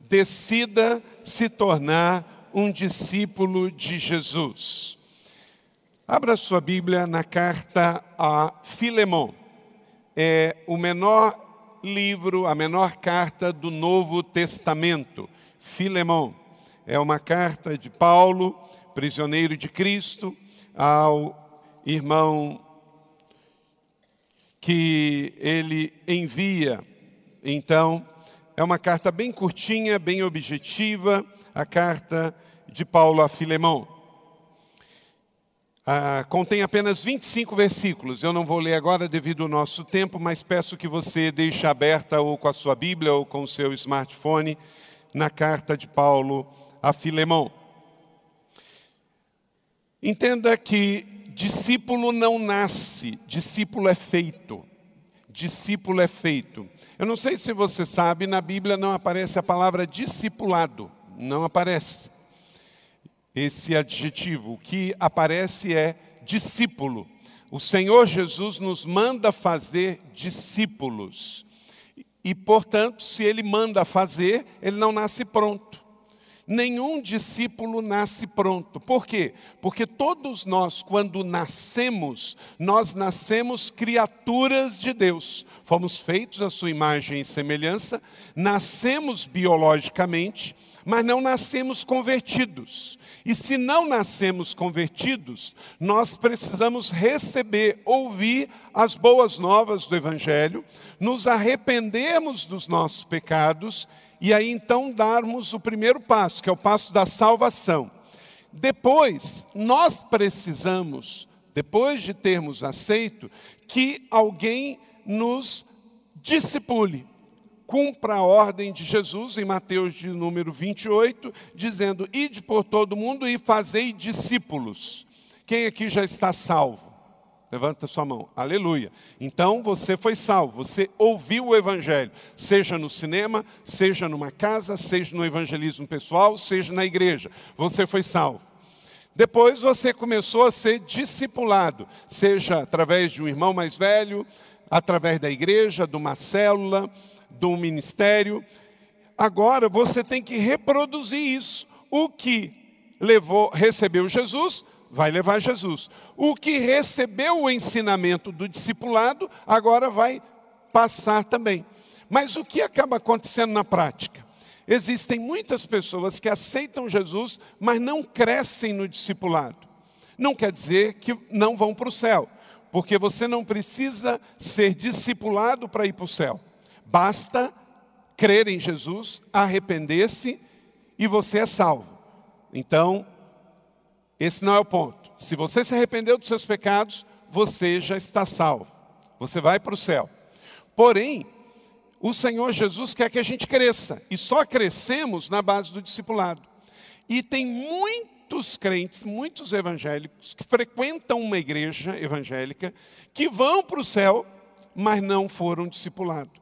decida se tornar um discípulo de Jesus. Abra sua Bíblia na carta a Filemão. É o menor livro, a menor carta do Novo Testamento. Filemão. É uma carta de Paulo, prisioneiro de Cristo, ao irmão que ele envia. Então, é uma carta bem curtinha, bem objetiva, a carta de Paulo a Filemão. Ah, contém apenas 25 versículos. Eu não vou ler agora devido ao nosso tempo, mas peço que você deixe aberta ou com a sua Bíblia ou com o seu smartphone na carta de Paulo a Filemão. Entenda que discípulo não nasce, discípulo é feito. Discípulo é feito. Eu não sei se você sabe, na Bíblia não aparece a palavra discipulado, não aparece esse adjetivo. O que aparece é discípulo. O Senhor Jesus nos manda fazer discípulos. E, portanto, se ele manda fazer, ele não nasce pronto. Nenhum discípulo nasce pronto. Por quê? Porque todos nós, quando nascemos, nós nascemos criaturas de Deus. Fomos feitos à sua imagem e semelhança, nascemos biologicamente, mas não nascemos convertidos. E se não nascemos convertidos, nós precisamos receber, ouvir as boas novas do Evangelho, nos arrependermos dos nossos pecados e aí então darmos o primeiro passo, que é o passo da salvação. Depois, nós precisamos, depois de termos aceito, que alguém nos discipule cumpra a ordem de Jesus em Mateus de número 28, dizendo: Ide por todo mundo e fazei discípulos. Quem aqui já está salvo? Levanta sua mão. Aleluia. Então você foi salvo, você ouviu o evangelho, seja no cinema, seja numa casa, seja no evangelismo pessoal, seja na igreja. Você foi salvo. Depois você começou a ser discipulado, seja através de um irmão mais velho, através da igreja, de uma célula, do ministério. Agora você tem que reproduzir isso. O que levou, recebeu Jesus, vai levar Jesus. O que recebeu o ensinamento do discipulado, agora vai passar também. Mas o que acaba acontecendo na prática? Existem muitas pessoas que aceitam Jesus, mas não crescem no discipulado. Não quer dizer que não vão para o céu, porque você não precisa ser discipulado para ir para o céu. Basta crer em Jesus, arrepender-se e você é salvo. Então, esse não é o ponto. Se você se arrependeu dos seus pecados, você já está salvo. Você vai para o céu. Porém, o Senhor Jesus quer que a gente cresça. E só crescemos na base do discipulado. E tem muitos crentes, muitos evangélicos, que frequentam uma igreja evangélica, que vão para o céu, mas não foram discipulados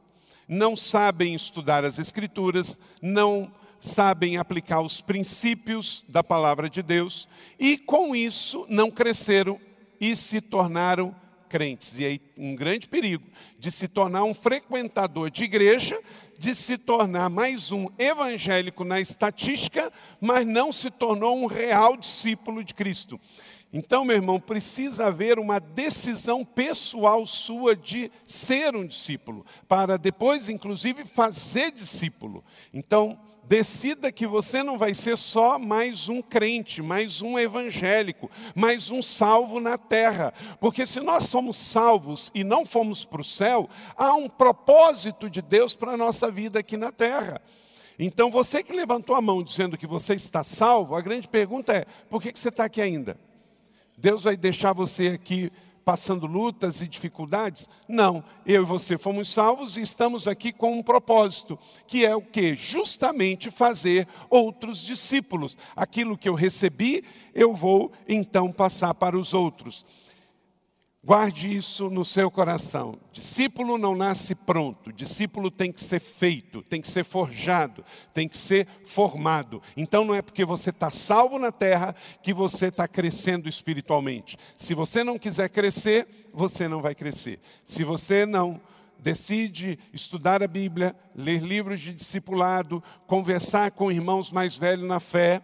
não sabem estudar as Escrituras, não sabem aplicar os princípios da palavra de Deus e, com isso, não cresceram e se tornaram crentes. E aí, um grande perigo de se tornar um frequentador de igreja, de se tornar mais um evangélico na estatística, mas não se tornou um real discípulo de Cristo. Então, meu irmão, precisa haver uma decisão pessoal sua de ser um discípulo, para depois, inclusive, fazer discípulo. Então, decida que você não vai ser só mais um crente, mais um evangélico, mais um salvo na terra. Porque se nós somos salvos e não fomos para o céu, há um propósito de Deus para a nossa vida aqui na terra. Então, você que levantou a mão dizendo que você está salvo, a grande pergunta é: por que você está aqui ainda? Deus vai deixar você aqui passando lutas e dificuldades? Não, eu e você fomos salvos e estamos aqui com um propósito, que é o que? Justamente fazer outros discípulos. Aquilo que eu recebi, eu vou então passar para os outros. Guarde isso no seu coração. Discípulo não nasce pronto, discípulo tem que ser feito, tem que ser forjado, tem que ser formado. Então não é porque você está salvo na terra que você está crescendo espiritualmente. Se você não quiser crescer, você não vai crescer. Se você não decide estudar a Bíblia, ler livros de discipulado, conversar com irmãos mais velhos na fé,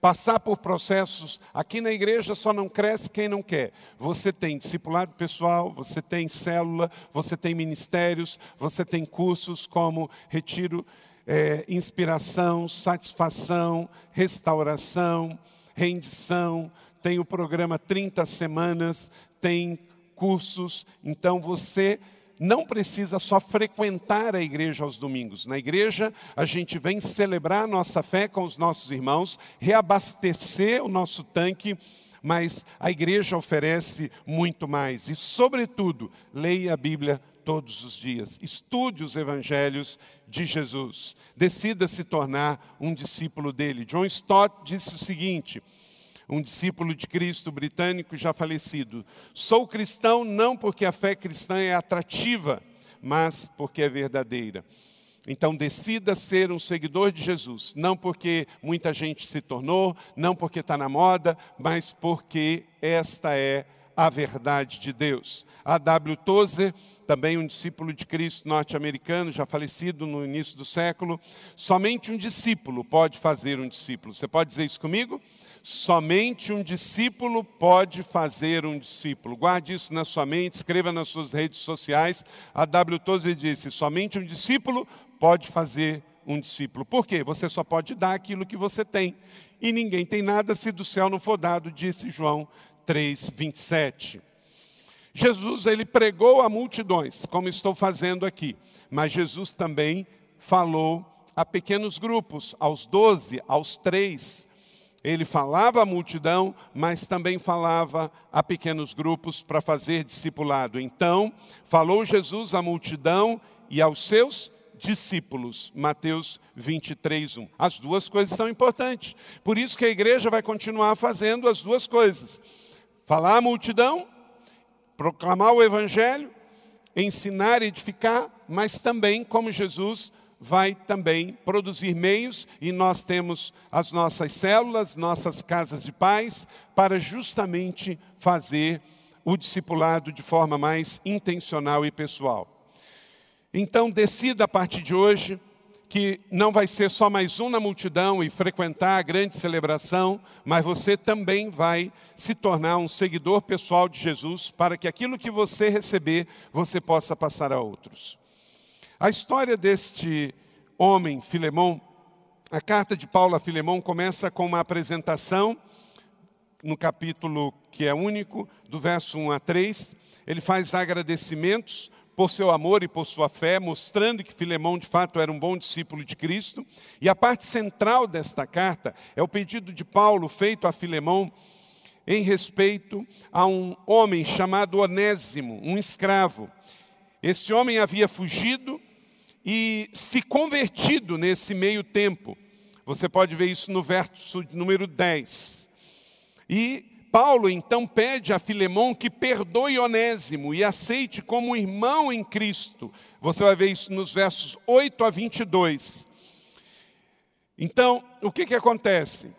passar por processos. Aqui na igreja só não cresce quem não quer. Você tem discipulado pessoal, você tem célula, você tem ministérios, você tem cursos como retiro, é, inspiração, satisfação, restauração, rendição. Tem o programa 30 semanas, tem cursos. Então você não precisa só frequentar a igreja aos domingos. Na igreja, a gente vem celebrar a nossa fé com os nossos irmãos, reabastecer o nosso tanque, mas a igreja oferece muito mais. E, sobretudo, leia a Bíblia todos os dias. Estude os evangelhos de Jesus. Decida se tornar um discípulo dele. John Stott disse o seguinte um discípulo de Cristo britânico já falecido. Sou cristão não porque a fé cristã é atrativa, mas porque é verdadeira. Então decida ser um seguidor de Jesus, não porque muita gente se tornou, não porque está na moda, mas porque esta é a verdade de Deus. A W. Tozer, também um discípulo de Cristo norte-americano, já falecido no início do século, somente um discípulo pode fazer um discípulo. Você pode dizer isso comigo? Somente um discípulo pode fazer um discípulo. Guarde isso na sua mente, escreva nas suas redes sociais. A W. Tozer disse: somente um discípulo pode fazer um discípulo. Por quê? Você só pode dar aquilo que você tem. E ninguém tem nada se do céu não for dado, disse João 3, 27. Jesus, ele pregou a multidões, como estou fazendo aqui. Mas Jesus também falou a pequenos grupos, aos doze, aos três. Ele falava à multidão, mas também falava a pequenos grupos para fazer discipulado. Então, falou Jesus à multidão e aos seus discípulos. Mateus 23, 1. As duas coisas são importantes. Por isso que a igreja vai continuar fazendo as duas coisas: falar à multidão, proclamar o evangelho, ensinar edificar, mas também, como Jesus vai também produzir meios, e nós temos as nossas células, nossas casas de paz, para justamente fazer o discipulado de forma mais intencional e pessoal. Então, decida a partir de hoje que não vai ser só mais um na multidão e frequentar a grande celebração, mas você também vai se tornar um seguidor pessoal de Jesus, para que aquilo que você receber, você possa passar a outros. A história deste homem, Filemão, a carta de Paulo a Filemão começa com uma apresentação, no capítulo que é único, do verso 1 a 3. Ele faz agradecimentos por seu amor e por sua fé, mostrando que Filemão de fato era um bom discípulo de Cristo. E a parte central desta carta é o pedido de Paulo feito a Filemão em respeito a um homem chamado Onésimo, um escravo. Esse homem havia fugido e se convertido nesse meio tempo. Você pode ver isso no verso número 10. E Paulo então pede a Filemão que perdoe Onésimo e aceite como irmão em Cristo. Você vai ver isso nos versos 8 a 22. Então, o que, que acontece?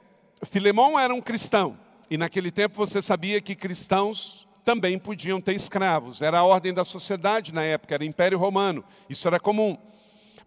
Filemão era um cristão, e naquele tempo você sabia que cristãos também podiam ter escravos. Era a ordem da sociedade na época, era Império Romano, isso era comum.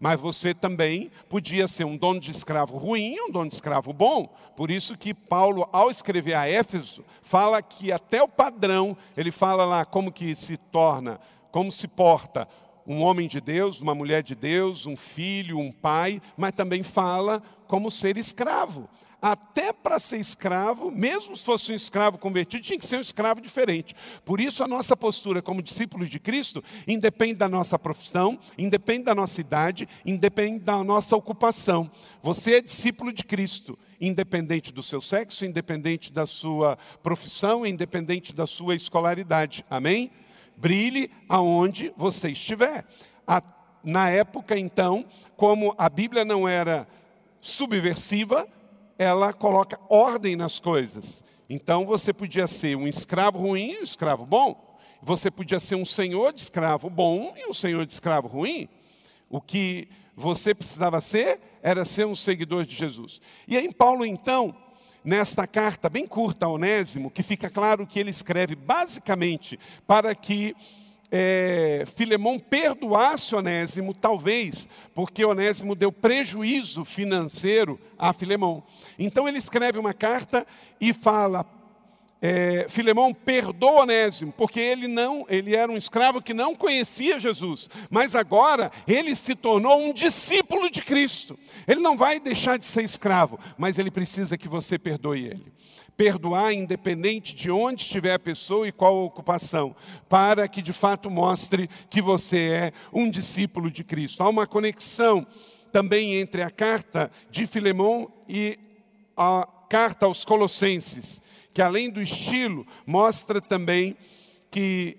Mas você também podia ser um dono de escravo ruim um dono de escravo bom. Por isso que Paulo, ao escrever a Éfeso, fala que até o padrão, ele fala lá como que se torna, como se porta um homem de Deus, uma mulher de Deus, um filho, um pai, mas também fala como ser escravo até para ser escravo, mesmo se fosse um escravo convertido, tinha que ser um escravo diferente. Por isso, a nossa postura como discípulos de Cristo independe da nossa profissão, independe da nossa idade, independe da nossa ocupação. Você é discípulo de Cristo, independente do seu sexo, independente da sua profissão, independente da sua escolaridade. Amém? Brilhe aonde você estiver. na época, então, como a Bíblia não era subversiva, ela coloca ordem nas coisas. Então você podia ser um escravo ruim e um escravo bom. Você podia ser um senhor de escravo bom e um senhor de escravo ruim. O que você precisava ser era ser um seguidor de Jesus. E aí Paulo então, nesta carta bem curta a Onésimo, que fica claro que ele escreve basicamente para que é, Filemão perdoasse Onésimo, talvez, porque Onésimo deu prejuízo financeiro a Filemão. Então ele escreve uma carta e fala: é, Filemão perdoa Onésimo, porque ele não, ele era um escravo que não conhecia Jesus, mas agora ele se tornou um discípulo de Cristo. Ele não vai deixar de ser escravo, mas ele precisa que você perdoe ele perdoar independente de onde estiver a pessoa e qual a ocupação, para que de fato mostre que você é um discípulo de Cristo. Há uma conexão também entre a carta de Filemão e a carta aos Colossenses, que além do estilo, mostra também que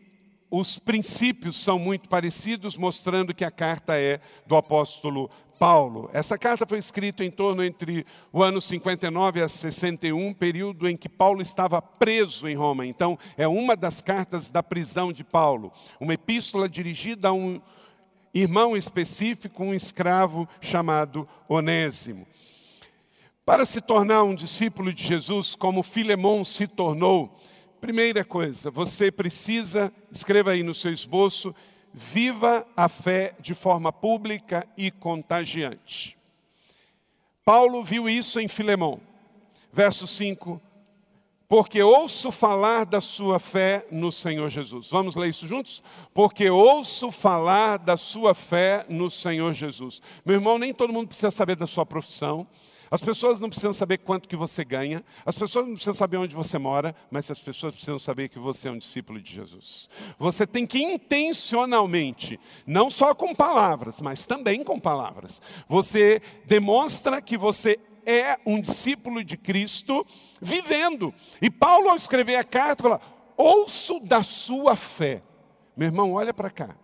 os princípios são muito parecidos, mostrando que a carta é do apóstolo Paulo. Essa carta foi escrita em torno entre o ano 59 a 61, período em que Paulo estava preso em Roma. Então, é uma das cartas da prisão de Paulo. Uma epístola dirigida a um irmão específico, um escravo chamado Onésimo. Para se tornar um discípulo de Jesus, como Filemão se tornou, primeira coisa, você precisa, escreva aí no seu esboço, viva a fé de forma pública e contagiante. Paulo viu isso em Filemão, verso 5, porque ouço falar da sua fé no Senhor Jesus. Vamos ler isso juntos? Porque ouço falar da sua fé no Senhor Jesus. Meu irmão, nem todo mundo precisa saber da sua profissão, as pessoas não precisam saber quanto que você ganha, as pessoas não precisam saber onde você mora, mas as pessoas precisam saber que você é um discípulo de Jesus. Você tem que intencionalmente, não só com palavras, mas também com palavras, você demonstra que você é um discípulo de Cristo vivendo. E Paulo, ao escrever a carta, fala: ouço da sua fé. Meu irmão, olha para cá.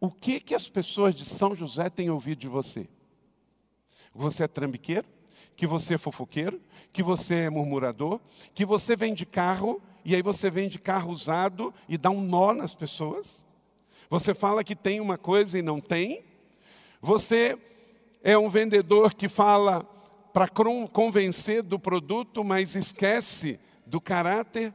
O que, que as pessoas de São José têm ouvido de você? Você é trambiqueiro? Que você é fofoqueiro, que você é murmurador, que você vende carro e aí você vende carro usado e dá um nó nas pessoas. Você fala que tem uma coisa e não tem. Você é um vendedor que fala para convencer do produto, mas esquece do caráter.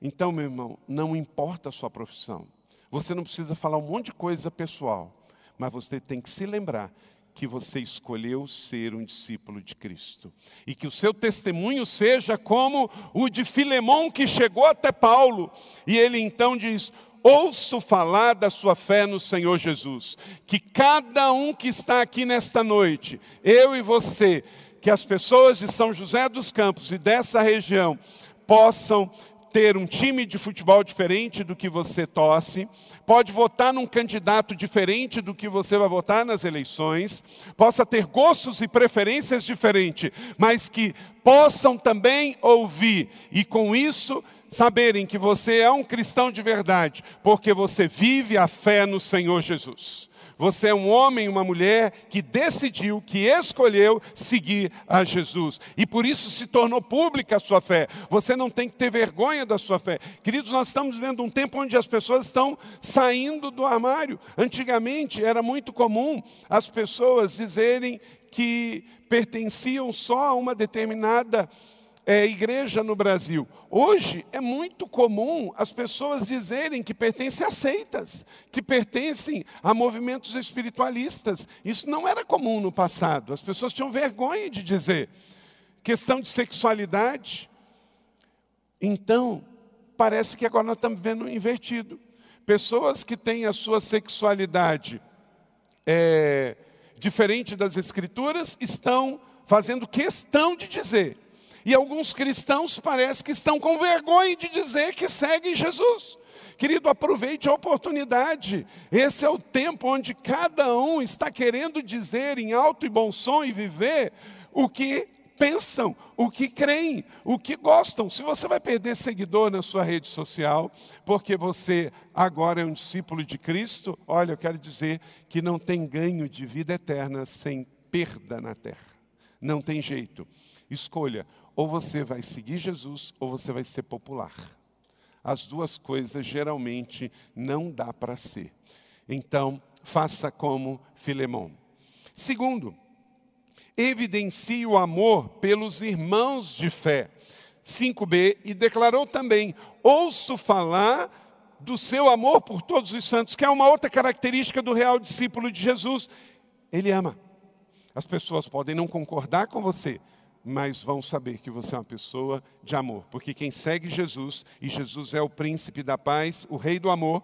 Então, meu irmão, não importa a sua profissão. Você não precisa falar um monte de coisa pessoal, mas você tem que se lembrar que você escolheu ser um discípulo de Cristo. E que o seu testemunho seja como o de Filemão que chegou até Paulo. E ele então diz: ouço falar da sua fé no Senhor Jesus. Que cada um que está aqui nesta noite, eu e você, que as pessoas de São José dos Campos e dessa região possam ter um time de futebol diferente do que você torce, pode votar num candidato diferente do que você vai votar nas eleições, possa ter gostos e preferências diferentes, mas que possam também ouvir e com isso saberem que você é um cristão de verdade, porque você vive a fé no Senhor Jesus. Você é um homem, uma mulher que decidiu, que escolheu seguir a Jesus. E por isso se tornou pública a sua fé. Você não tem que ter vergonha da sua fé. Queridos, nós estamos vivendo um tempo onde as pessoas estão saindo do armário. Antigamente era muito comum as pessoas dizerem que pertenciam só a uma determinada é, igreja no Brasil. Hoje é muito comum as pessoas dizerem que pertencem a seitas, que pertencem a movimentos espiritualistas. Isso não era comum no passado. As pessoas tinham vergonha de dizer. Questão de sexualidade. Então, parece que agora nós estamos vendo invertido. Pessoas que têm a sua sexualidade é, diferente das escrituras estão fazendo questão de dizer e alguns cristãos parece que estão com vergonha de dizer que seguem Jesus. Querido, aproveite a oportunidade. Esse é o tempo onde cada um está querendo dizer em alto e bom som e viver o que pensam, o que creem, o que gostam. Se você vai perder seguidor na sua rede social, porque você agora é um discípulo de Cristo, olha, eu quero dizer que não tem ganho de vida eterna sem perda na terra. Não tem jeito. Escolha ou você vai seguir Jesus ou você vai ser popular. As duas coisas geralmente não dá para ser. Então, faça como Filemão. Segundo, evidencie o amor pelos irmãos de fé. 5b, e declarou também: ouço falar do seu amor por todos os santos, que é uma outra característica do real discípulo de Jesus. Ele ama. As pessoas podem não concordar com você, mas vão saber que você é uma pessoa de amor, porque quem segue Jesus, e Jesus é o príncipe da paz, o rei do amor,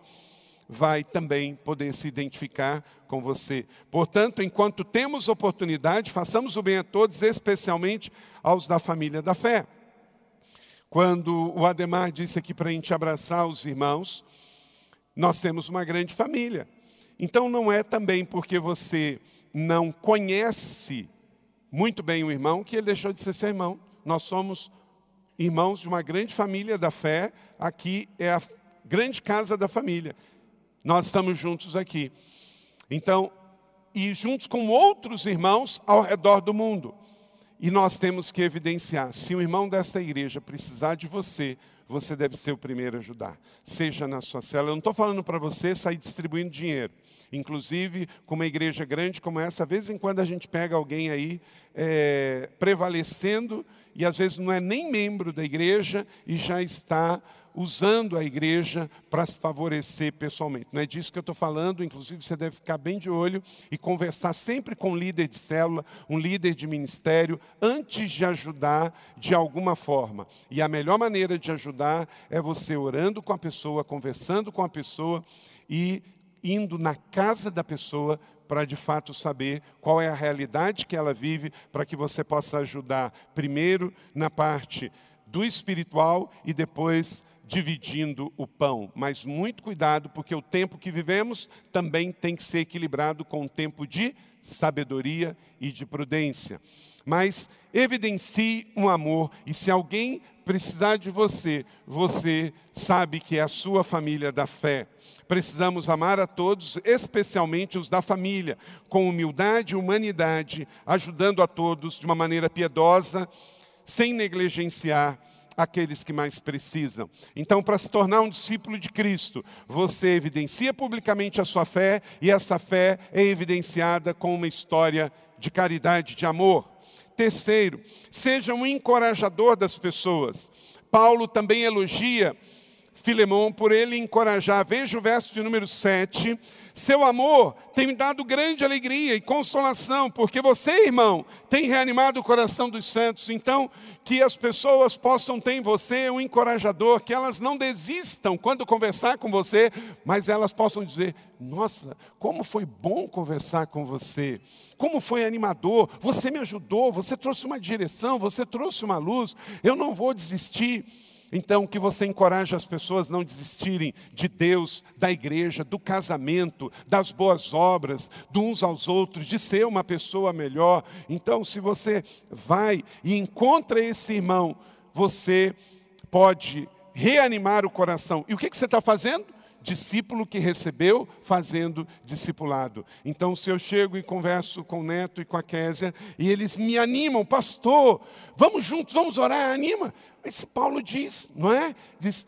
vai também poder se identificar com você. Portanto, enquanto temos oportunidade, façamos o bem a todos, especialmente aos da família da fé. Quando o Ademar disse aqui para a gente abraçar os irmãos, nós temos uma grande família. Então não é também porque você não conhece muito bem o irmão que ele deixou de ser seu irmão. Nós somos irmãos de uma grande família da fé, aqui é a grande casa da família. Nós estamos juntos aqui. Então, e juntos com outros irmãos ao redor do mundo. E nós temos que evidenciar: se o irmão desta igreja precisar de você, você deve ser o primeiro a ajudar. Seja na sua cela. Eu não estou falando para você sair distribuindo dinheiro. Inclusive, com uma igreja grande como essa, de vez em quando a gente pega alguém aí é, prevalecendo, e às vezes não é nem membro da igreja e já está usando a igreja para se favorecer pessoalmente. Não é disso que eu estou falando, inclusive você deve ficar bem de olho e conversar sempre com um líder de célula, um líder de ministério, antes de ajudar de alguma forma. E a melhor maneira de ajudar é você orando com a pessoa, conversando com a pessoa e indo na casa da pessoa para de fato saber qual é a realidade que ela vive, para que você possa ajudar primeiro na parte do espiritual e depois dividindo o pão. Mas muito cuidado, porque o tempo que vivemos também tem que ser equilibrado com o tempo de sabedoria e de prudência. Mas evidencie um amor, e se alguém precisar de você, você sabe que é a sua família da fé. Precisamos amar a todos, especialmente os da família, com humildade e humanidade, ajudando a todos de uma maneira piedosa, sem negligenciar aqueles que mais precisam. Então, para se tornar um discípulo de Cristo, você evidencia publicamente a sua fé e essa fé é evidenciada com uma história de caridade, de amor. Terceiro, seja um encorajador das pessoas. Paulo também elogia Filemão por ele encorajar. Veja o verso de número 7. Seu amor tem me dado grande alegria e consolação, porque você, irmão, tem reanimado o coração dos santos. Então, que as pessoas possam ter em você um encorajador, que elas não desistam quando conversar com você, mas elas possam dizer: Nossa, como foi bom conversar com você, como foi animador, você me ajudou, você trouxe uma direção, você trouxe uma luz, eu não vou desistir. Então, que você encoraje as pessoas a não desistirem de Deus, da igreja, do casamento, das boas obras, de uns aos outros, de ser uma pessoa melhor. Então, se você vai e encontra esse irmão, você pode reanimar o coração. E o que, que você está fazendo? Discípulo que recebeu fazendo discipulado. Então, se eu chego e converso com o Neto e com a Késia, e eles me animam, pastor, vamos juntos, vamos orar, anima. Mas Paulo diz, não é? Diz,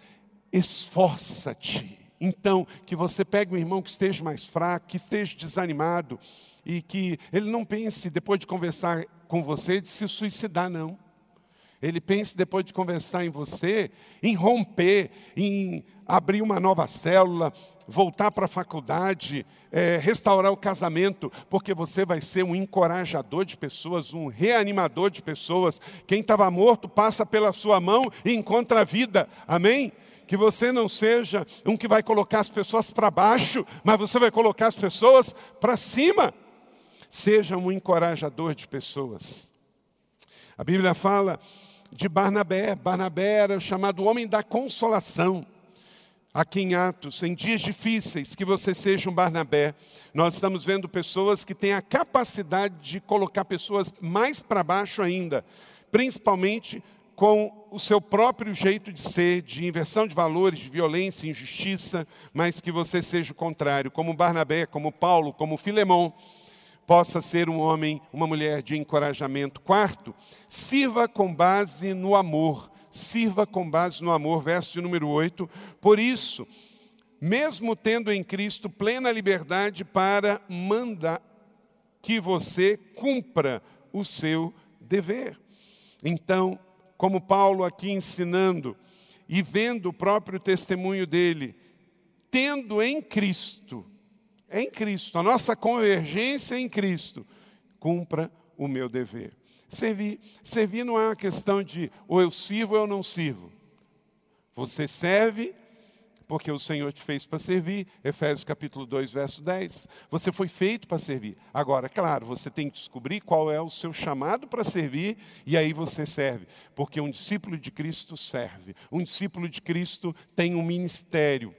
esforça-te. Então, que você pegue um irmão que esteja mais fraco, que esteja desanimado, e que ele não pense, depois de conversar com você, de se suicidar, não. Ele pense, depois de conversar em você, em romper, em abrir uma nova célula, voltar para a faculdade, é, restaurar o casamento, porque você vai ser um encorajador de pessoas, um reanimador de pessoas. Quem estava morto passa pela sua mão e encontra a vida. Amém? Que você não seja um que vai colocar as pessoas para baixo, mas você vai colocar as pessoas para cima. Seja um encorajador de pessoas. A Bíblia fala de Barnabé. Barnabé era chamado homem da consolação. Aqui em Atos, em dias difíceis, que você seja um Barnabé. Nós estamos vendo pessoas que têm a capacidade de colocar pessoas mais para baixo ainda, principalmente com o seu próprio jeito de ser, de inversão de valores, de violência, injustiça, mas que você seja o contrário, como Barnabé, como Paulo, como Filemão possa ser um homem, uma mulher de encorajamento. Quarto, sirva com base no amor. Sirva com base no amor, verso de número 8. Por isso, mesmo tendo em Cristo plena liberdade para mandar que você cumpra o seu dever. Então, como Paulo aqui ensinando e vendo o próprio testemunho dele, tendo em Cristo, em Cristo, a nossa convergência em Cristo, cumpra o meu dever. Servir, servir não é uma questão de ou eu sirvo ou eu não sirvo. Você serve porque o Senhor te fez para servir. Efésios capítulo 2, verso 10. Você foi feito para servir. Agora, claro, você tem que descobrir qual é o seu chamado para servir e aí você serve. Porque um discípulo de Cristo serve. Um discípulo de Cristo tem um ministério.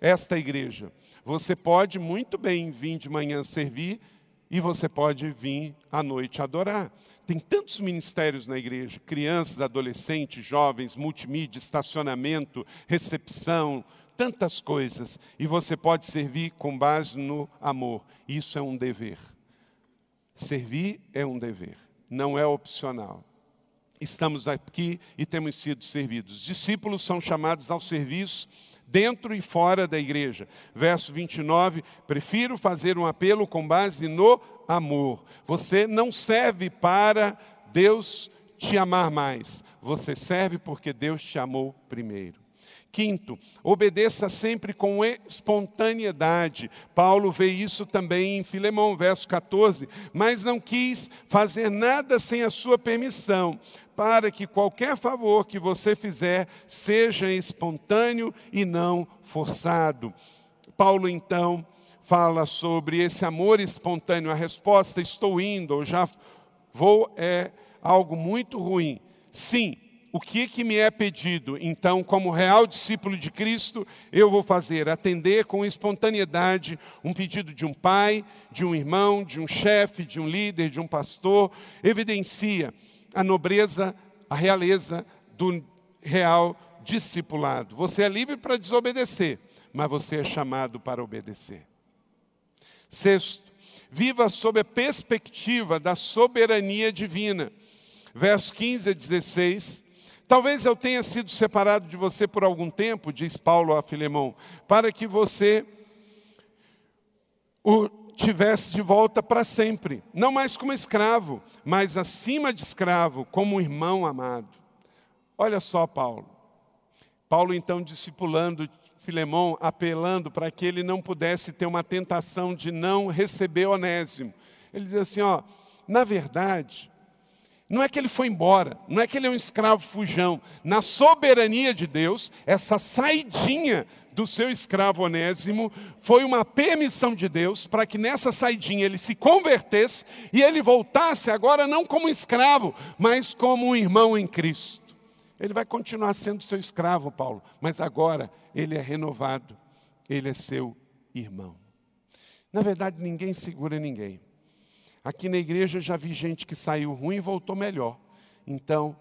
Esta igreja, você pode muito bem vir de manhã servir e você pode vir à noite adorar. Tem tantos ministérios na igreja: crianças, adolescentes, jovens, multimídia, estacionamento, recepção, tantas coisas. E você pode servir com base no amor. Isso é um dever. Servir é um dever, não é opcional. Estamos aqui e temos sido servidos. Discípulos são chamados ao serviço dentro e fora da igreja. Verso 29, prefiro fazer um apelo com base no amor. Você não serve para Deus te amar mais, você serve porque Deus te amou primeiro. Quinto, obedeça sempre com espontaneidade. Paulo vê isso também em Filemão, verso 14. Mas não quis fazer nada sem a sua permissão, para que qualquer favor que você fizer seja espontâneo e não forçado. Paulo então fala sobre esse amor espontâneo. A resposta, estou indo, ou já vou, é algo muito ruim. Sim, o que, que me é pedido? Então, como real discípulo de Cristo, eu vou fazer, atender com espontaneidade um pedido de um pai, de um irmão, de um chefe, de um líder, de um pastor, evidencia a nobreza, a realeza do real discipulado. Você é livre para desobedecer, mas você é chamado para obedecer. Sexto, viva sob a perspectiva da soberania divina. Verso 15 a 16 Talvez eu tenha sido separado de você por algum tempo, diz Paulo a Filemão, para que você o tivesse de volta para sempre, não mais como escravo, mas acima de escravo, como um irmão amado. Olha só, Paulo. Paulo então discipulando Filemão, apelando para que ele não pudesse ter uma tentação de não receber Onésimo. Ele diz assim, ó, na verdade, não é que ele foi embora, não é que ele é um escravo fujão. Na soberania de Deus, essa saidinha do seu escravo Onésimo foi uma permissão de Deus para que nessa saidinha ele se convertesse e ele voltasse agora não como escravo, mas como um irmão em Cristo. Ele vai continuar sendo seu escravo, Paulo, mas agora ele é renovado, ele é seu irmão. Na verdade, ninguém segura ninguém. Aqui na igreja já vi gente que saiu ruim e voltou melhor. Então,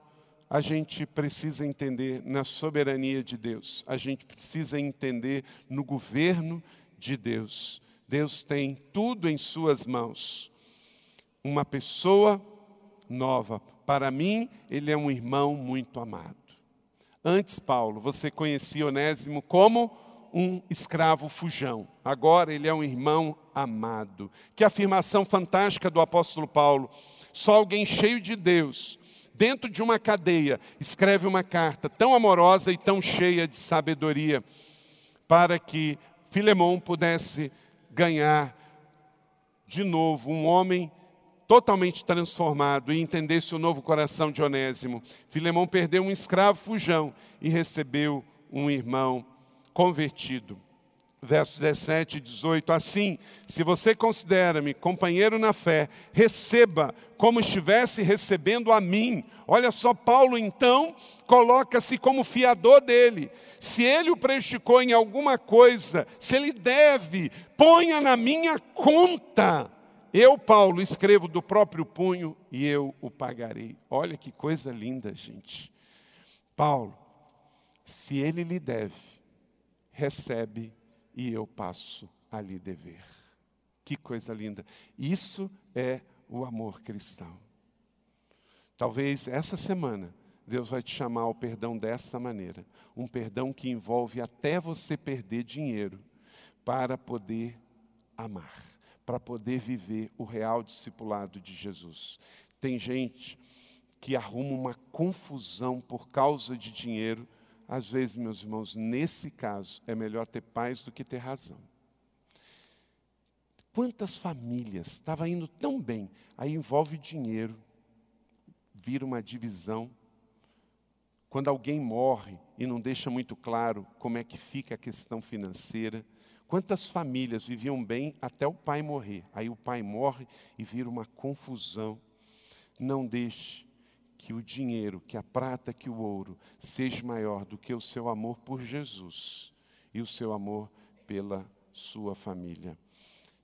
a gente precisa entender na soberania de Deus, a gente precisa entender no governo de Deus. Deus tem tudo em Suas mãos. Uma pessoa nova. Para mim, ele é um irmão muito amado. Antes, Paulo, você conhecia Onésimo como um escravo fujão. Agora ele é um irmão amado. Que afirmação fantástica do apóstolo Paulo. Só alguém cheio de Deus, dentro de uma cadeia, escreve uma carta tão amorosa e tão cheia de sabedoria, para que Filemão pudesse ganhar de novo um homem totalmente transformado e entendesse o novo coração de Onésimo. Filemão perdeu um escravo fujão e recebeu um irmão convertido. Versos 17 e 18. Assim, se você considera-me companheiro na fé, receba como estivesse recebendo a mim. Olha só, Paulo então coloca-se como fiador dele. Se ele o prejudicou em alguma coisa, se ele deve, ponha na minha conta. Eu, Paulo, escrevo do próprio punho e eu o pagarei. Olha que coisa linda, gente. Paulo, se ele lhe deve, recebe e eu passo a lhe dever. Que coisa linda. Isso é o amor cristão. Talvez essa semana Deus vai te chamar ao perdão dessa maneira. Um perdão que envolve até você perder dinheiro para poder amar, para poder viver o real discipulado de Jesus. Tem gente que arruma uma confusão por causa de dinheiro Às vezes, meus irmãos, nesse caso, é melhor ter paz do que ter razão. Quantas famílias estava indo tão bem, aí envolve dinheiro, vira uma divisão. Quando alguém morre e não deixa muito claro como é que fica a questão financeira. Quantas famílias viviam bem até o pai morrer? Aí o pai morre e vira uma confusão. Não deixe que o dinheiro, que a prata, que o ouro seja maior do que o seu amor por Jesus e o seu amor pela sua família.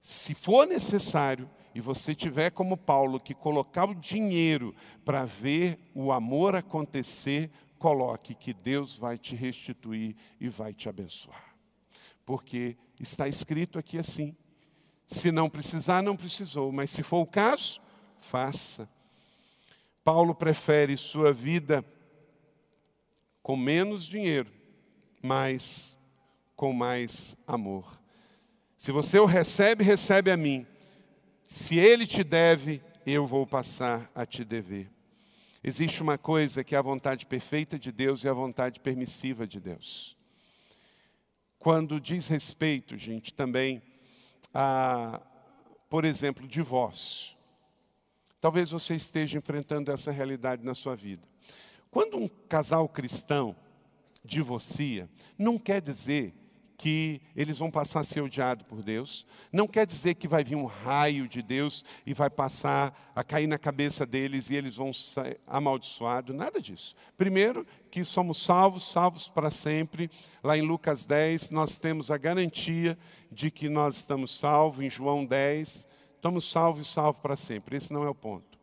Se for necessário, e você tiver como Paulo que colocar o dinheiro para ver o amor acontecer, coloque que Deus vai te restituir e vai te abençoar. Porque está escrito aqui assim: se não precisar, não precisou, mas se for o caso, faça. Paulo prefere sua vida com menos dinheiro, mas com mais amor. Se você o recebe, recebe a mim. Se ele te deve, eu vou passar a te dever. Existe uma coisa que é a vontade perfeita de Deus e a vontade permissiva de Deus. Quando diz respeito, gente, também a, por exemplo, divórcio. Talvez você esteja enfrentando essa realidade na sua vida. Quando um casal cristão divorcia, não quer dizer que eles vão passar a ser odiados por Deus. Não quer dizer que vai vir um raio de Deus e vai passar a cair na cabeça deles e eles vão ser amaldiçoados. Nada disso. Primeiro, que somos salvos, salvos para sempre. Lá em Lucas 10, nós temos a garantia de que nós estamos salvos. Em João 10, estamos salvos e salvos para sempre. Esse não é o ponto.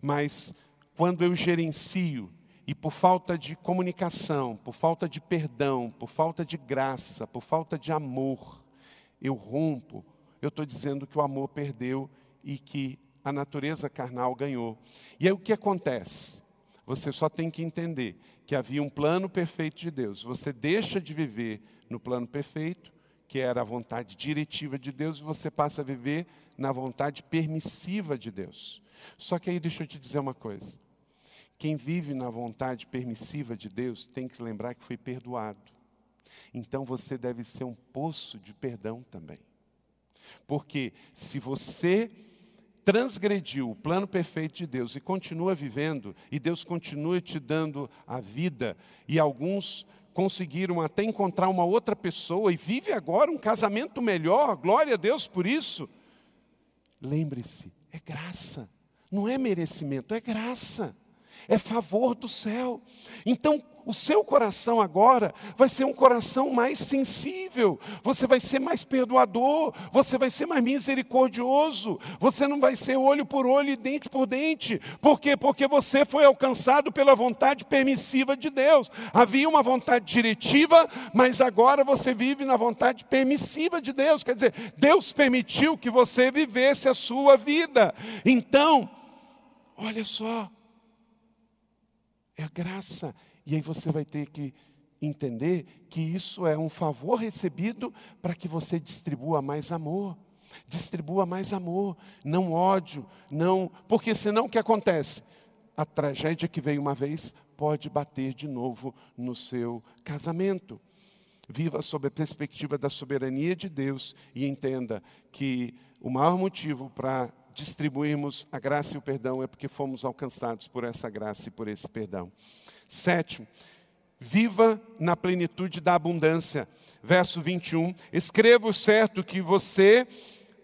Mas quando eu gerencio e por falta de comunicação, por falta de perdão, por falta de graça, por falta de amor, eu rompo, eu estou dizendo que o amor perdeu e que a natureza carnal ganhou. E aí o que acontece? Você só tem que entender que havia um plano perfeito de Deus. Você deixa de viver no plano perfeito, que era a vontade diretiva de Deus, e você passa a viver na vontade permissiva de Deus. Só que aí deixa eu te dizer uma coisa. Quem vive na vontade permissiva de Deus tem que lembrar que foi perdoado. Então você deve ser um poço de perdão também. Porque se você transgrediu o plano perfeito de Deus e continua vivendo, e Deus continua te dando a vida, e alguns conseguiram até encontrar uma outra pessoa e vive agora um casamento melhor, glória a Deus por isso. Lembre-se, é graça, não é merecimento, é graça é favor do céu. Então, o seu coração agora vai ser um coração mais sensível, você vai ser mais perdoador, você vai ser mais misericordioso, você não vai ser olho por olho e dente por dente. Por quê? Porque você foi alcançado pela vontade permissiva de Deus. Havia uma vontade diretiva, mas agora você vive na vontade permissiva de Deus. Quer dizer, Deus permitiu que você vivesse a sua vida. Então, olha só, é a graça. E aí você vai ter que entender que isso é um favor recebido para que você distribua mais amor. Distribua mais amor, não ódio, não. Porque senão o que acontece? A tragédia que veio uma vez pode bater de novo no seu casamento. Viva sob a perspectiva da soberania de Deus e entenda que o maior motivo para distribuirmos a graça e o perdão é porque fomos alcançados por essa graça e por esse perdão. Sétimo, viva na plenitude da abundância. Verso 21, escreva o certo que você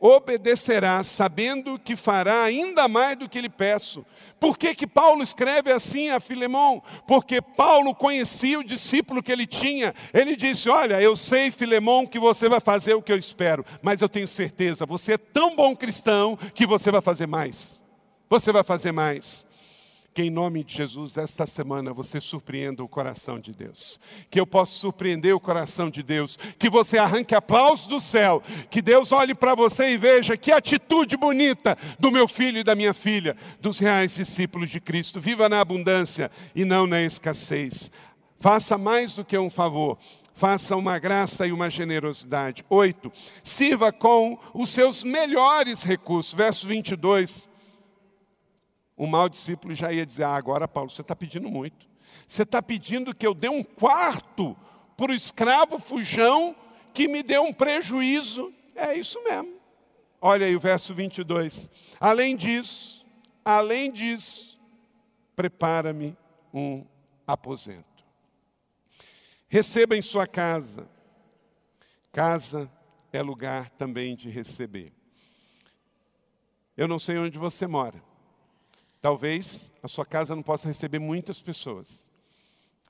obedecerá, sabendo que fará ainda mais do que lhe peço. Por que, que Paulo escreve assim a Filemão? Porque Paulo conhecia o discípulo que ele tinha. Ele disse: Olha, eu sei, Filemão, que você vai fazer o que eu espero, mas eu tenho certeza, você é tão bom cristão que você vai fazer mais. Você vai fazer mais. Que em nome de Jesus, esta semana você surpreenda o coração de Deus. Que eu possa surpreender o coração de Deus. Que você arranque aplausos do céu. Que Deus olhe para você e veja que atitude bonita do meu filho e da minha filha, dos reais discípulos de Cristo. Viva na abundância e não na escassez. Faça mais do que um favor faça uma graça e uma generosidade. Oito, sirva com os seus melhores recursos. Verso 22. O mau discípulo já ia dizer: ah, agora, Paulo, você está pedindo muito. Você está pedindo que eu dê um quarto para o escravo fujão que me deu um prejuízo? É isso mesmo. Olha aí o verso 22. Além disso, além disso, prepara-me um aposento. Receba em sua casa. Casa é lugar também de receber. Eu não sei onde você mora. Talvez a sua casa não possa receber muitas pessoas,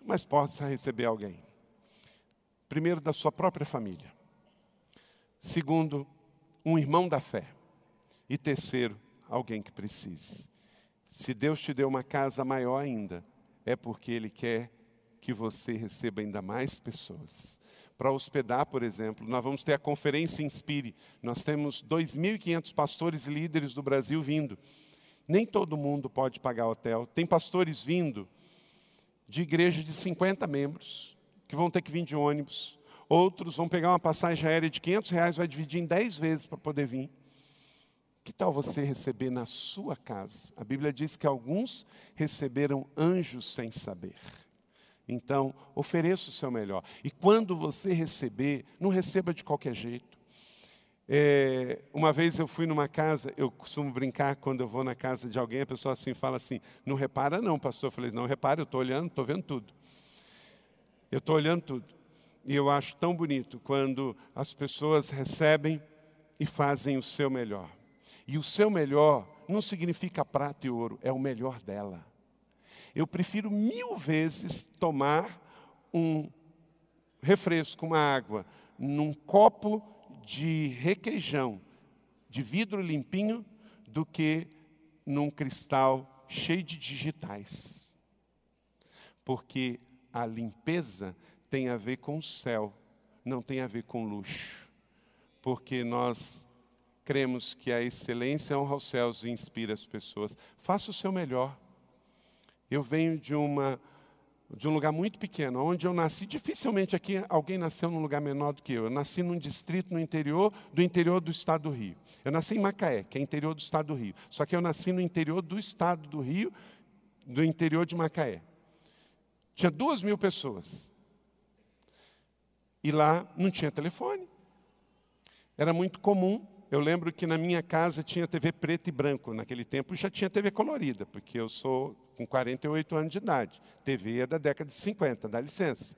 mas possa receber alguém. Primeiro, da sua própria família. Segundo, um irmão da fé. E terceiro, alguém que precise. Se Deus te deu uma casa maior ainda, é porque Ele quer que você receba ainda mais pessoas. Para hospedar, por exemplo, nós vamos ter a conferência Inspire. Nós temos 2.500 pastores e líderes do Brasil vindo. Nem todo mundo pode pagar hotel. Tem pastores vindo de igreja de 50 membros, que vão ter que vir de ônibus. Outros vão pegar uma passagem aérea de 500 reais, vai dividir em 10 vezes para poder vir. Que tal você receber na sua casa? A Bíblia diz que alguns receberam anjos sem saber. Então, ofereça o seu melhor. E quando você receber, não receba de qualquer jeito. É, uma vez eu fui numa casa, eu costumo brincar quando eu vou na casa de alguém, a pessoa assim fala assim, não repara não, pastor. Eu falei, não repara, eu estou olhando, estou vendo tudo. Eu estou olhando tudo. E eu acho tão bonito quando as pessoas recebem e fazem o seu melhor. E o seu melhor não significa prata e ouro, é o melhor dela. Eu prefiro mil vezes tomar um refresco, uma água, num copo de requeijão, de vidro limpinho, do que num cristal cheio de digitais. Porque a limpeza tem a ver com o céu, não tem a ver com luxo. Porque nós cremos que a excelência honra os céus e inspira as pessoas. Faça o seu melhor. Eu venho de uma de um lugar muito pequeno, onde eu nasci. Dificilmente aqui alguém nasceu num lugar menor do que eu. Eu nasci num distrito no interior do interior do estado do Rio. Eu nasci em Macaé, que é interior do estado do Rio. Só que eu nasci no interior do estado do Rio, do interior de Macaé. Tinha duas mil pessoas. E lá não tinha telefone. Era muito comum eu lembro que na minha casa tinha TV preto e branco. Naquele tempo já tinha TV colorida, porque eu sou com 48 anos de idade. TV é da década de 50, dá licença.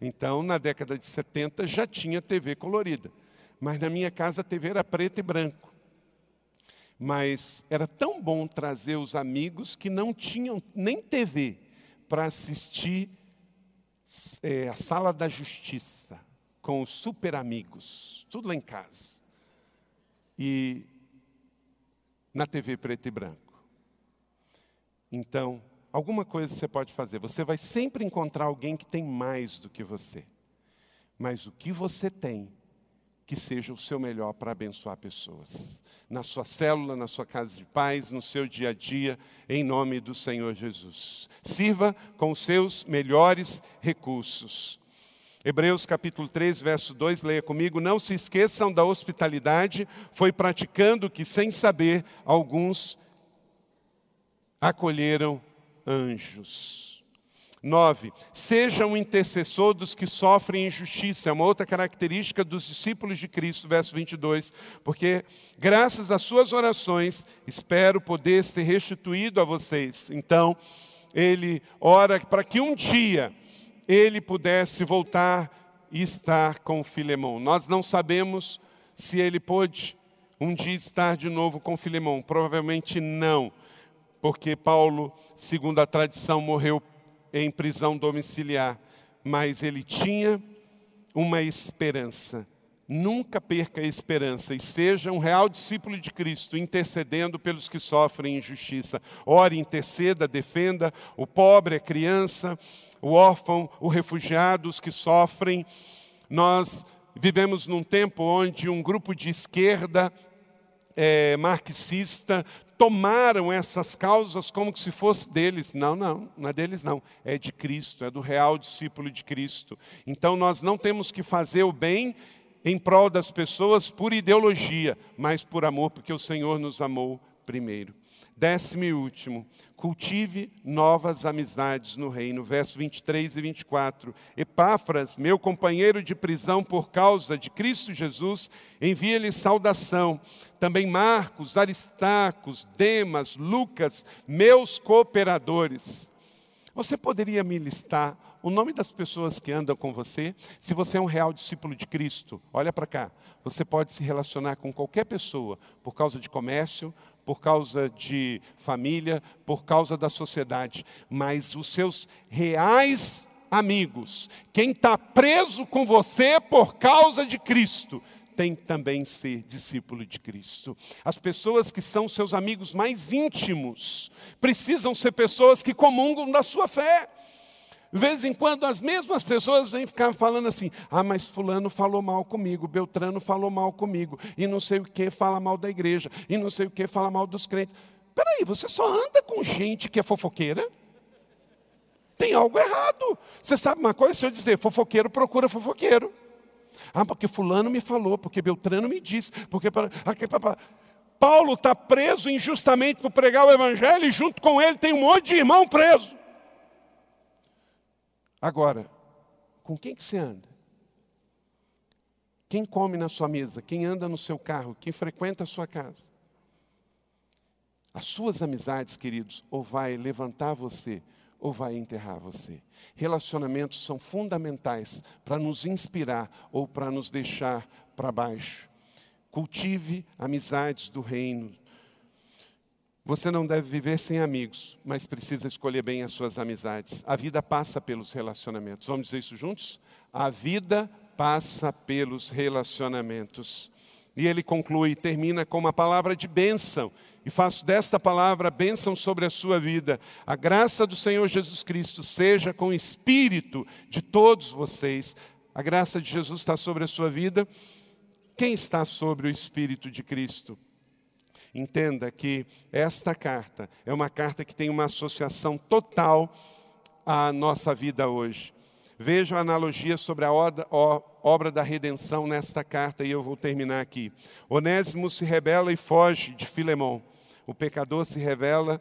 Então, na década de 70 já tinha TV colorida. Mas na minha casa a TV era preto e branco. Mas era tão bom trazer os amigos que não tinham nem TV para assistir é, a Sala da Justiça com os super amigos, tudo lá em casa e na TV preto e branco. Então, alguma coisa você pode fazer. Você vai sempre encontrar alguém que tem mais do que você. Mas o que você tem, que seja o seu melhor para abençoar pessoas. Na sua célula, na sua casa de paz, no seu dia a dia, em nome do Senhor Jesus. Sirva com os seus melhores recursos. Hebreus capítulo 3, verso 2, leia comigo. Não se esqueçam da hospitalidade, foi praticando que, sem saber, alguns acolheram anjos. 9. Seja um intercessor dos que sofrem injustiça. É uma outra característica dos discípulos de Cristo, verso 22. Porque, graças às suas orações, espero poder ser restituído a vocês. Então, ele ora para que um dia ele pudesse voltar e estar com Filemão. Nós não sabemos se ele pôde um dia estar de novo com Filemão. Provavelmente não, porque Paulo, segundo a tradição, morreu em prisão domiciliar. Mas ele tinha uma esperança Nunca perca a esperança e seja um real discípulo de Cristo, intercedendo pelos que sofrem injustiça. Ore, interceda, defenda o pobre, a criança, o órfão, o refugiado, os que sofrem. Nós vivemos num tempo onde um grupo de esquerda é, marxista tomaram essas causas como se fosse deles. Não, não, não é deles não. É de Cristo, é do real discípulo de Cristo. Então nós não temos que fazer o bem em prol das pessoas por ideologia, mas por amor, porque o Senhor nos amou primeiro. Décimo e último, cultive novas amizades no reino. Verso 23 e 24. Epáfras, meu companheiro de prisão por causa de Cristo Jesus, envia-lhe saudação. Também Marcos, Aristarcos, Demas, Lucas, meus cooperadores. Você poderia me listar o nome das pessoas que andam com você? Se você é um real discípulo de Cristo, olha para cá. Você pode se relacionar com qualquer pessoa por causa de comércio, por causa de família, por causa da sociedade, mas os seus reais amigos, quem está preso com você por causa de Cristo, tem também ser discípulo de Cristo. As pessoas que são seus amigos mais íntimos precisam ser pessoas que comungam da sua fé. De vez em quando as mesmas pessoas vêm ficar falando assim: ah, mas Fulano falou mal comigo, Beltrano falou mal comigo, e não sei o que fala mal da igreja, e não sei o que fala mal dos crentes. Peraí, você só anda com gente que é fofoqueira? Tem algo errado. Você sabe uma coisa? Se eu dizer fofoqueiro, procura fofoqueiro. Ah, porque Fulano me falou, porque Beltrano me disse, porque. Paulo está preso injustamente por pregar o Evangelho e junto com ele tem um monte de irmão preso. Agora, com quem que você anda? Quem come na sua mesa? Quem anda no seu carro? Quem frequenta a sua casa? As suas amizades, queridos, ou vai levantar você, ou vai enterrar você. Relacionamentos são fundamentais para nos inspirar ou para nos deixar para baixo. Cultive amizades do reino, você não deve viver sem amigos, mas precisa escolher bem as suas amizades. A vida passa pelos relacionamentos. Vamos dizer isso juntos? A vida passa pelos relacionamentos. E ele conclui, termina com uma palavra de bênção. E faço desta palavra bênção sobre a sua vida. A graça do Senhor Jesus Cristo seja com o espírito de todos vocês. A graça de Jesus está sobre a sua vida. Quem está sobre o espírito de Cristo? Entenda que esta carta é uma carta que tem uma associação total à nossa vida hoje. Veja a analogia sobre a obra da redenção nesta carta e eu vou terminar aqui. Onésimo se rebela e foge de Filemão. O pecador se revela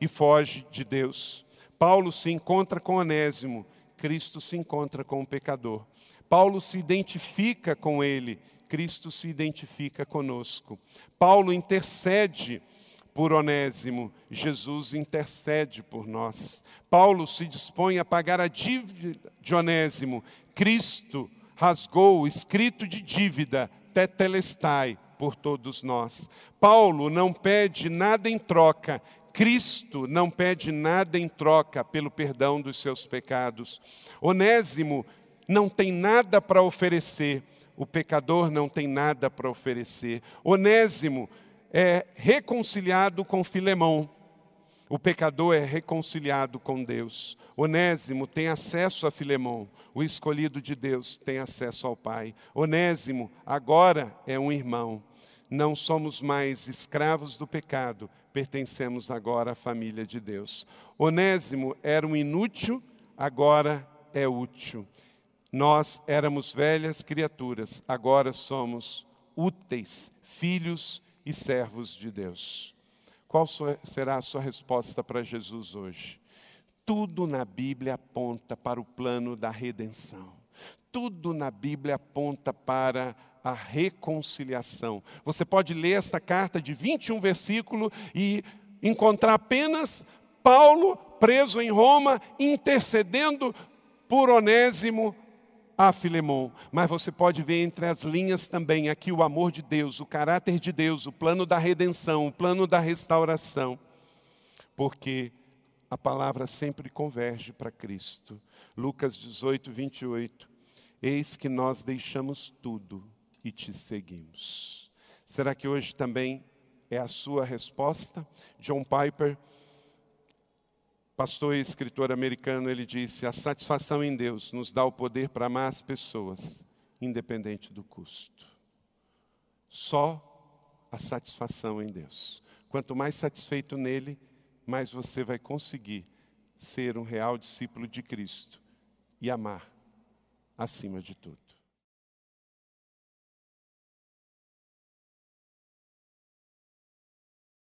e foge de Deus. Paulo se encontra com Onésimo, Cristo se encontra com o pecador. Paulo se identifica com ele, Cristo se identifica conosco. Paulo intercede por Onésimo, Jesus intercede por nós. Paulo se dispõe a pagar a dívida de Onésimo, Cristo rasgou o escrito de dívida, tetelestai, por todos nós. Paulo não pede nada em troca, Cristo não pede nada em troca pelo perdão dos seus pecados. Onésimo não tem nada para oferecer, o pecador não tem nada para oferecer. Onésimo é reconciliado com Filemão. O pecador é reconciliado com Deus. Onésimo tem acesso a Filemão. O escolhido de Deus tem acesso ao Pai. Onésimo agora é um irmão. Não somos mais escravos do pecado, pertencemos agora à família de Deus. Onésimo era um inútil, agora é útil. Nós éramos velhas criaturas, agora somos úteis, filhos e servos de Deus. Qual será a sua resposta para Jesus hoje? Tudo na Bíblia aponta para o plano da redenção. Tudo na Bíblia aponta para a reconciliação. Você pode ler esta carta de 21 versículos e encontrar apenas Paulo preso em Roma intercedendo por Onésimo a Filemão, mas você pode ver entre as linhas também aqui o amor de Deus, o caráter de Deus, o plano da redenção, o plano da restauração, porque a palavra sempre converge para Cristo. Lucas 18, 28. Eis que nós deixamos tudo e te seguimos. Será que hoje também é a sua resposta? John Piper pastor e escritor americano, ele disse: a satisfação em Deus nos dá o poder para amar as pessoas, independente do custo. Só a satisfação em Deus. Quanto mais satisfeito nele, mais você vai conseguir ser um real discípulo de Cristo e amar acima de tudo.